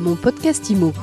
Mon podcast IMO.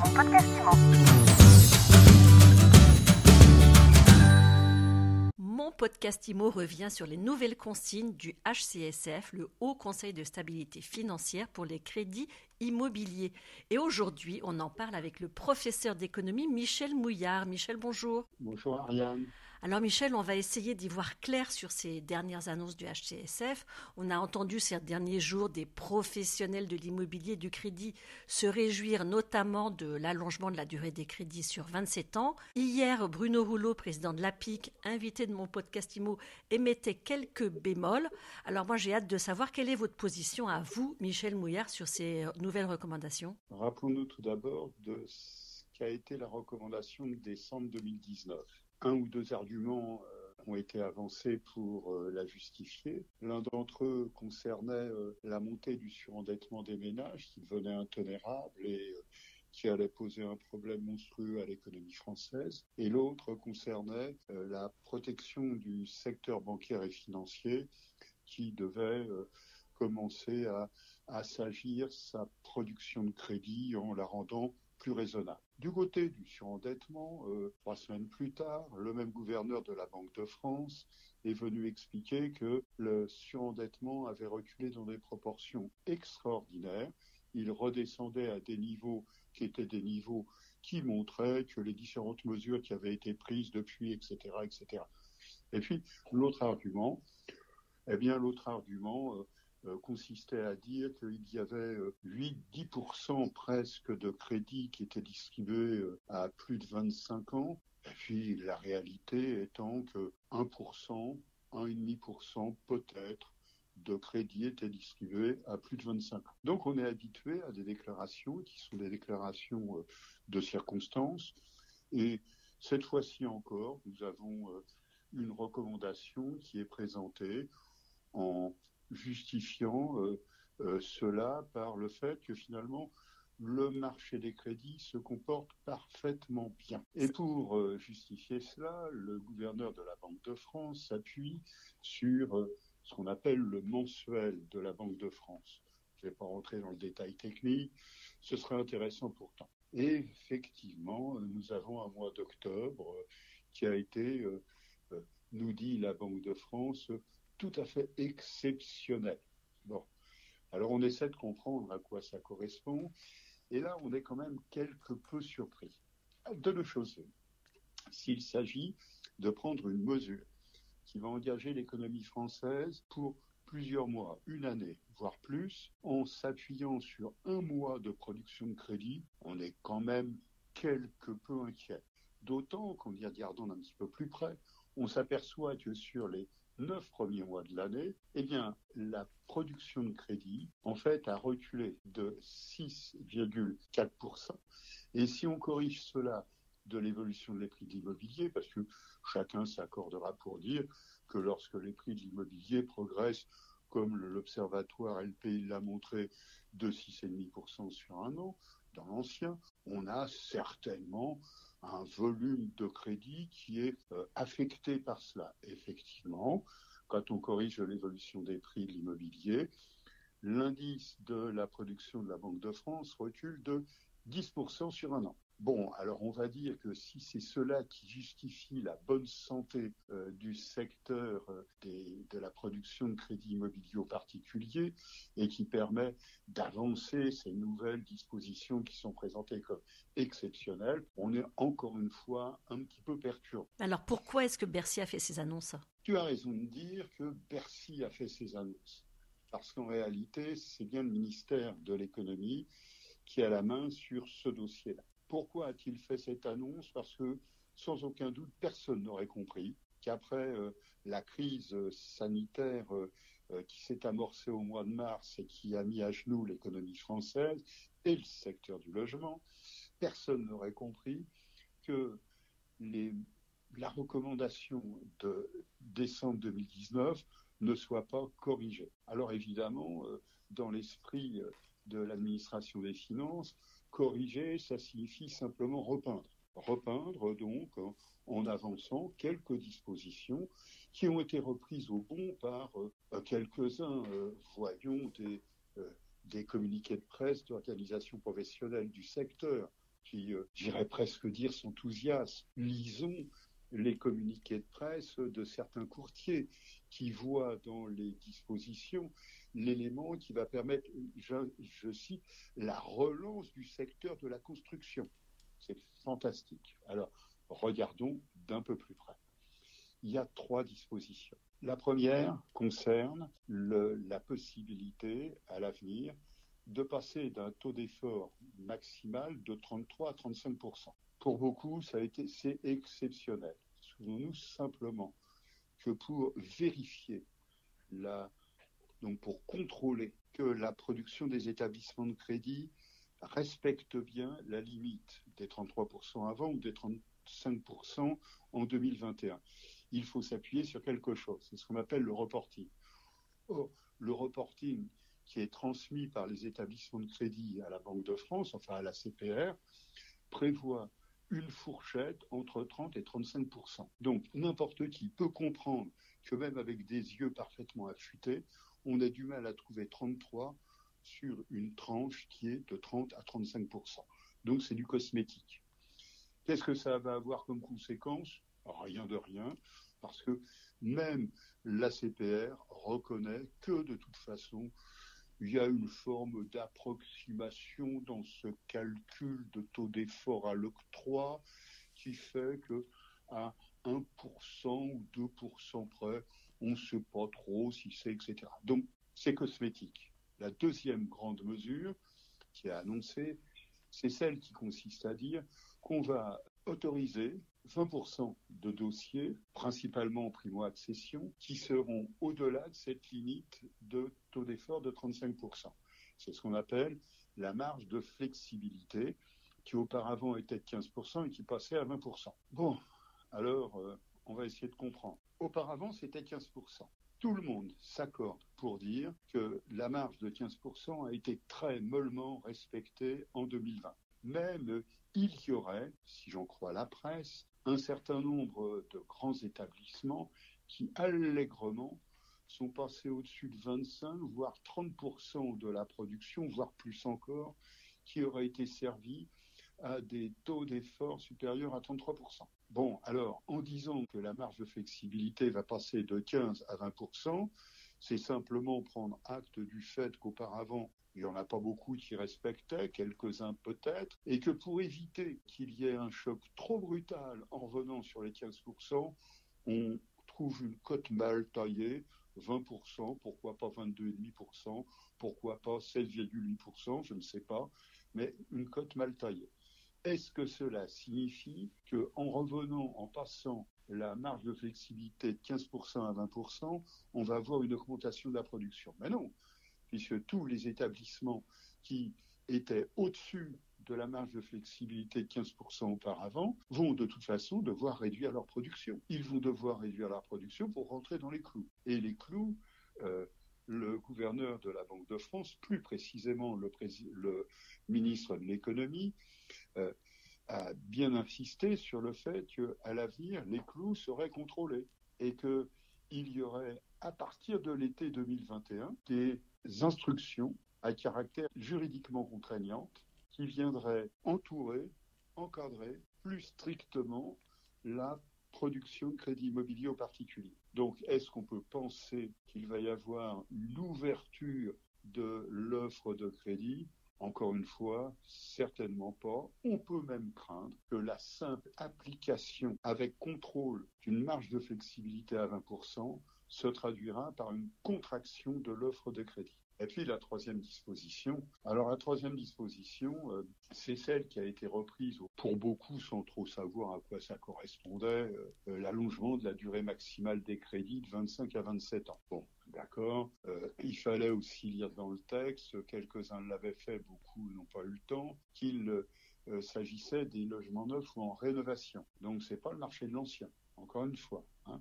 Mon podcast IMO revient sur les nouvelles consignes du HCSF, le Haut Conseil de stabilité financière pour les crédits immobiliers. Et aujourd'hui, on en parle avec le professeur d'économie Michel Mouillard. Michel, bonjour. Bonjour Ariane. Alors Michel, on va essayer d'y voir clair sur ces dernières annonces du HCSF. On a entendu ces derniers jours des professionnels de l'immobilier et du crédit se réjouir notamment de l'allongement de la durée des crédits sur 27 ans. Hier, Bruno Rouleau, président de l'APIC, invité de mon podcast IMO, émettait quelques bémols. Alors moi j'ai hâte de savoir quelle est votre position à vous, Michel Mouillard, sur ces nouvelles recommandations. Rappelons-nous tout d'abord de ce qu'a été la recommandation de décembre 2019 un ou deux arguments euh, ont été avancés pour euh, la justifier. L'un d'entre eux concernait euh, la montée du surendettement des ménages qui devenait intolérable et qui allait poser un problème monstrueux à l'économie française. Et l'autre concernait la protection du secteur bancaire et financier qui devait commencer à assagir sa production de crédit en la rendant plus raisonnable. Du côté du surendettement, euh, trois semaines plus tard, le même gouverneur de la Banque de France est venu expliquer que le surendettement avait reculé dans des proportions extraordinaires. Il redescendait à des niveaux qui étaient des niveaux qui montraient que les différentes mesures qui avaient été prises depuis, etc., etc. Et puis, l'autre argument, eh bien, l'autre argument, euh, consistait à dire qu'il y avait 8-10% euh, presque de crédits qui étaient distribués euh, à plus de 25 ans. Et puis la réalité étant que 1%, 1,5% peut-être de crédits étaient distribués à plus de 25 ans. Donc on est habitué à des déclarations qui sont des déclarations de circonstances. Et cette fois-ci encore, nous avons une recommandation qui est présentée en justifiant euh, euh, cela par le fait que finalement le marché des crédits se comporte parfaitement bien. Et pour euh, justifier cela, le gouverneur de la Banque de France s'appuie sur ce qu'on appelle le mensuel de la Banque de France. Je ne vais pas rentrer dans le détail technique, ce serait intéressant pourtant. Et effectivement, nous avons un mois d'octobre qui a été, nous dit la Banque de France, tout à fait exceptionnel. Bon, alors on essaie de comprendre à quoi ça correspond, et là on est quand même quelque peu surpris. De deux choses. S'il s'agit de prendre une mesure qui va engager l'économie française pour plusieurs mois, une année, voire plus, en s'appuyant sur un mois de production de crédit, on est quand même quelque peu inquiet. D'autant qu'en y regardant d'un petit peu plus près, on s'aperçoit que sur les neuf premiers mois de l'année, eh bien, la production de crédit, en fait, a reculé de 6,4%. Et si on corrige cela de l'évolution des prix de l'immobilier, parce que chacun s'accordera pour dire que lorsque les prix de l'immobilier progressent, comme l'Observatoire LPI l'a montré, de 6,5% sur un an, dans l'ancien, on a certainement un volume de crédit qui est euh, affecté par cela. Effectivement, quand on corrige l'évolution des prix de l'immobilier, l'indice de la production de la Banque de France recule de 10% sur un an. Bon, alors on va dire que si c'est cela qui justifie la bonne santé euh, du secteur euh, de la production de crédit immobilier aux particuliers et qui permet d'avancer ces nouvelles dispositions qui sont présentées comme exceptionnelles, on est encore une fois un petit peu perturbé. Alors pourquoi est-ce que Bercy a fait ces annonces? Tu as raison de dire que Bercy a fait ces annonces. Parce qu'en réalité, c'est bien le ministère de l'économie qui a la main sur ce dossier-là. Pourquoi a-t-il fait cette annonce? Parce que, sans aucun doute, personne n'aurait compris qu'après euh, la crise sanitaire euh, euh, qui s'est amorcée au mois de mars et qui a mis à genoux l'économie française et le secteur du logement, personne n'aurait compris que la recommandation de décembre 2019 ne soit pas corrigée. Alors évidemment, dans l'esprit de l'administration des finances, Corriger, ça signifie simplement repeindre. Repeindre donc en, avançant quelques dispositions qui ont été reprises au bon par euh, quelques-uns, euh, voyons, des, euh, des communiqués de presse d'organisations professionnelles du secteur qui, j'irais presque dire, s'enthousiasment. Lisons les communiqués de presse de certains courtiers qui voient dans les dispositions l'élément qui va permettre, je, cite, la relance du secteur de la construction. C'est fantastique. Alors, regardons d'un peu plus près. Il y a trois dispositions. La première concerne la possibilité à l'avenir de passer d'un taux d'effort maximal de 33 à 35% Pour beaucoup, ça a été c'est exceptionnel. Souvenons-nous simplement que pour vérifier la donc pour contrôler que la production des établissements de crédit respecte bien la limite des 33% avant ou des 35% en 2021. Il faut s'appuyer sur quelque chose. C'est ce qu'on appelle le reporting. Or, le reporting qui est transmis par les établissements de crédit à la Banque de France, enfin à la CPR, prévoit une fourchette entre 30 et 35% Donc n'importe qui peut comprendre que même avec des yeux parfaitement affûtés, on a du mal à trouver 33 sur une tranche qui est de 30 à 35% Donc c'est du cosmétique. Qu'est-ce que ça va avoir comme conséquence? Rien de rien, parce que même la CPR reconnaît que de toute façon, il y a une forme d'approximation dans ce calcul de taux d'effort à l'octroi qui fait que à 1% ou 2% près, on ne sait pas trop si c'est, etc. Donc, c'est cosmétique. La deuxième grande mesure qui est annoncée, c'est celle qui consiste à dire qu'on va autoriser 20% de dossiers, principalement primo-accession, qui seront au-delà de cette limite de taux d'effort de 35%. C'est ce qu'on appelle la marge de flexibilité, qui auparavant était de 15% et qui passait à 20%. Bon, alors euh, on va essayer de comprendre. Auparavant, c'était 15%. Tout le monde s'accorde pour dire que la marge de 15% a été très mollement respectée en 2020. Même il y aurait, si j'en crois la presse, un certain nombre de grands établissements qui allègrement sont passés au-dessus de 25, voire 30% de la production, voire plus encore, qui aurait été servie à des taux d'effort supérieurs à 33%. Bon, alors, en disant que la marge de flexibilité va passer de 15 à 20%, c'est simplement prendre acte du fait qu'auparavant, il n'y en a pas beaucoup qui respectaient, quelques-uns peut-être, et que pour éviter qu'il y ait un choc trop brutal en revenant sur les 15%, on trouve une cote mal taillée, 20%, pourquoi pas 22,5%, pourquoi pas 16,8%, je ne sais pas, mais une cote mal taillée. Est-ce que cela signifie qu'en revenant, en passant la marge de flexibilité de 15% à 20%, on va avoir une augmentation de la production? Mais non, puisque tous les établissements qui étaient au-dessus de la marge de flexibilité de 15% auparavant vont de toute façon devoir réduire leur production. Ils vont devoir réduire leur production pour rentrer dans les clous. Et les clous, euh, le gouverneur de la Banque de France, plus précisément le, ministre de l'économie, euh, a bien insisté sur le fait qu'à l'avenir, les clous seraient contrôlés et qu'il y aurait, à partir de l'été 2021, des instructions à caractère juridiquement contraignantes qui viendraient entourer, encadrer plus strictement la production de crédit immobilier aux particuliers. Donc, est-ce qu'on peut penser qu'il va y avoir une ouverture de l'offre de crédit? Encore une fois, certainement pas. On peut même craindre que la simple application avec contrôle d'une marge de flexibilité à 20% se traduira par une contraction de l'offre de crédit. Et puis la troisième disposition. Alors la troisième disposition, euh, c'est celle qui a été reprise pour beaucoup sans trop savoir à quoi ça correspondait, euh, euh, l'allongement de la durée maximale des crédits de 25 à 27 ans. Bon, d'accord. il fallait aussi lire dans le texte, quelques-uns l'avaient fait, beaucoup n'ont pas eu le temps, qu'il s'agissait des logements neufs ou en rénovation. Donc c'est pas le marché de l'ancien, encore une fois. Hein.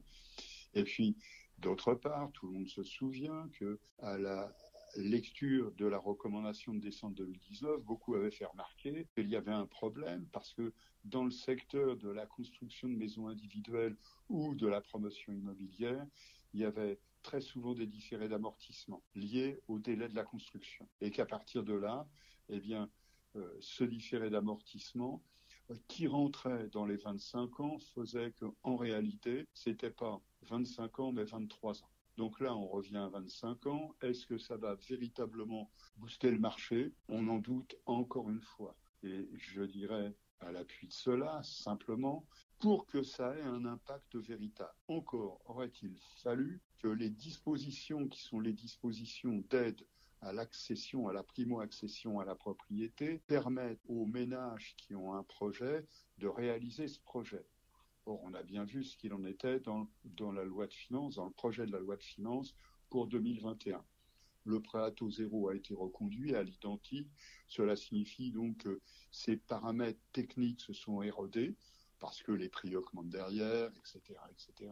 Et puis D'autre part, tout le monde se souvient que à la lecture de la recommandation de décembre 2019, beaucoup avaient fait remarquer qu'il y avait un problème parce que dans le secteur de la construction de maisons individuelles ou de la promotion immobilière, il y avait très souvent des différés d'amortissement liés au délai de la construction. Et qu'à partir de là, eh bien, euh, ce différé d'amortissement qui rentrait dans les 25 ans faisait qu'en réalité, c'était pas 25 ans, mais 23 ans. Donc là, on revient à 25 ans. Est-ce que ça va véritablement booster le marché? On en doute encore une fois. Et je dirais à l'appui de cela, simplement, pour que ça ait un impact véritable. Encore aurait-il fallu que les dispositions qui sont les dispositions d'aide à l'accession, à la primo-accession à la propriété, permettent aux ménages qui ont un projet de réaliser ce projet. Or, on a bien vu ce qu'il en était dans, la loi de finances, dans le projet de la loi de finances pour 2021. Le prêt à taux zéro a été reconduit à l'identique. Cela signifie donc que ces paramètres techniques se sont érodés parce que les prix augmentent derrière, etc., etc.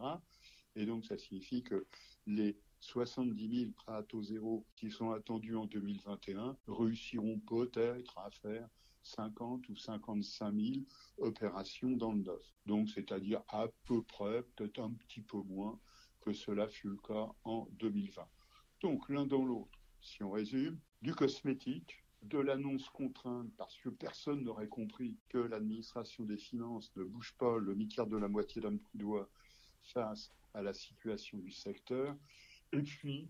Et donc, ça signifie que les 70 000 prêts à taux zéro qui sont attendus en 2021 réussiront peut-être à faire 50 ou 55 000 opérations dans le neuf. Donc, c'est-à-dire à peu près, peut-être un petit peu moins que cela fut le cas en 2020. Donc, l'un dans l'autre, si on résume, du cosmétique, de l'annonce contrainte parce que personne n'aurait compris que l'administration des finances ne bouge pas le mi-quart de la moitié d'un coup doigt face à la situation du secteur. Et puis,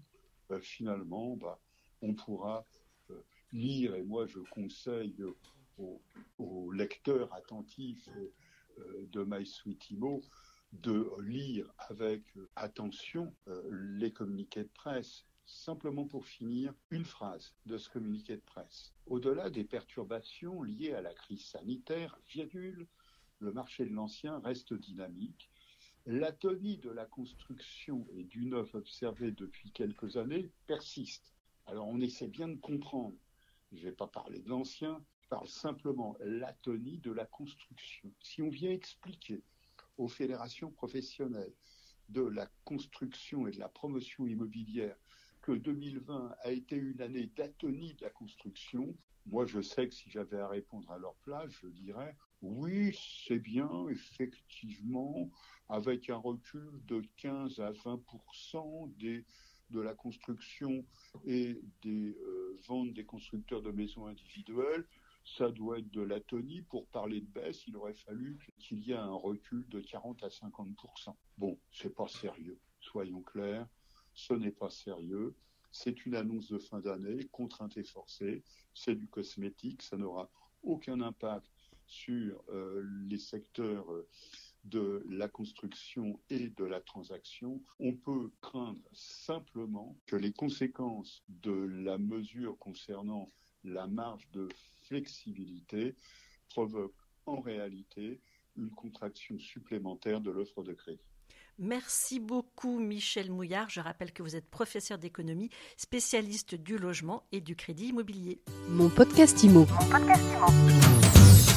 bah, finalement, bah, on pourra euh, lire, et moi je conseille aux, lecteurs attentifs euh, de My Sweet de lire avec attention euh, les communiqués de presse simplement pour finir, une phrase de ce communiqué de presse. Au-delà des perturbations liées à la crise sanitaire, virgule, le marché de l'ancien reste dynamique. L'atonie de la construction et du neuf observé depuis quelques années persiste. Alors on essaie bien de comprendre. Je ne vais pas parler de l'ancien, je parle simplement l'atonie de la construction. Si on vient expliquer aux fédérations professionnelles de la construction et de la promotion immobilière que 2020 a été une année d'atonie de la construction, moi je sais que si j'avais à répondre à leur place, je dirais oui, c'est bien, effectivement, avec un recul de 15 à 20 des, de la construction et des euh, ventes des constructeurs de maisons individuelles, ça doit être de l'atonie. Pour parler de baisse, il aurait fallu qu'il y ait un recul de 40 à 50% Bon, c'est pas sérieux, soyons clairs ce n'est pas sérieux. C'est une annonce de fin d'année, contrainte et forcée. C'est du cosmétique, ça n'aura aucun impact sur euh, les secteurs euh, de la construction et de la transaction. On peut craindre simplement que les conséquences de la mesure concernant la marge de flexibilité provoquent en réalité une contraction supplémentaire de l'offre de crédit. Merci beaucoup Michel Mouillard. Je rappelle que vous êtes professeur d'économie, spécialiste du logement et du crédit immobilier. Mon podcast Imo. Mon podcast Imo.